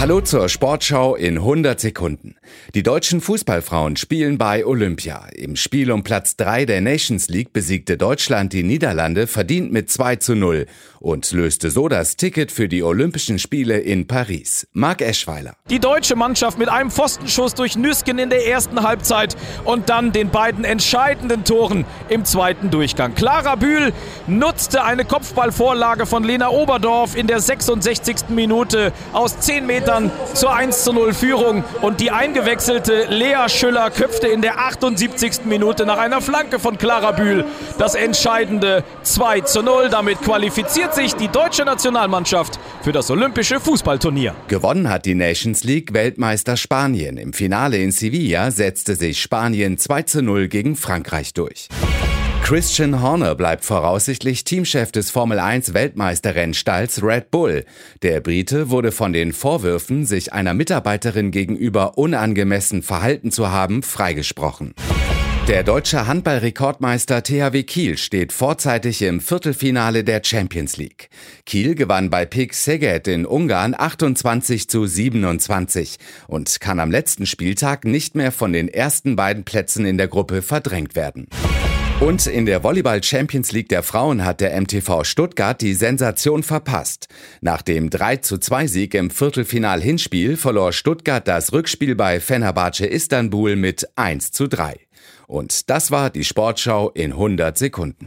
Hallo zur Sportschau in 100 Sekunden. Die deutschen Fußballfrauen spielen bei Olympia. Im Spiel um Platz 3 der Nations League besiegte Deutschland die Niederlande verdient mit 2 zu 0 und löste so das Ticket für die Olympischen Spiele in Paris. Marc Eschweiler. Die deutsche Mannschaft mit einem Pfostenschuss durch Nüsken in der ersten Halbzeit und dann den beiden entscheidenden Toren im zweiten Durchgang. Clara Bühl nutzte eine Kopfballvorlage von Lena Oberdorf in der 66. Minute aus 10 Metern zur 1 zu 0 Führung und die eingewechselte Lea Schüller köpfte in der 78. Minute nach einer Flanke von Clara Bühl das entscheidende 2 zu 0. Damit qualifiziert sich die deutsche Nationalmannschaft für das Olympische Fußballturnier. Gewonnen hat die Nations League Weltmeister Spanien. Im Finale in Sevilla setzte sich Spanien 2 zu 0 gegen Frankreich durch. Christian Horner bleibt voraussichtlich Teamchef des Formel 1 Weltmeisterrennstalls Red Bull. Der Brite wurde von den Vorwürfen, sich einer Mitarbeiterin gegenüber unangemessen verhalten zu haben, freigesprochen. Der deutsche Handballrekordmeister THW Kiel steht vorzeitig im Viertelfinale der Champions League. Kiel gewann bei PIK Szeged in Ungarn 28 zu 27 und kann am letzten Spieltag nicht mehr von den ersten beiden Plätzen in der Gruppe verdrängt werden. Und in der Volleyball Champions League der Frauen hat der MTV Stuttgart die Sensation verpasst. Nach dem 3 zu 2 Sieg im Viertelfinal Hinspiel verlor Stuttgart das Rückspiel bei Fenerbahce Istanbul mit 1 zu 3. Und das war die Sportschau in 100 Sekunden.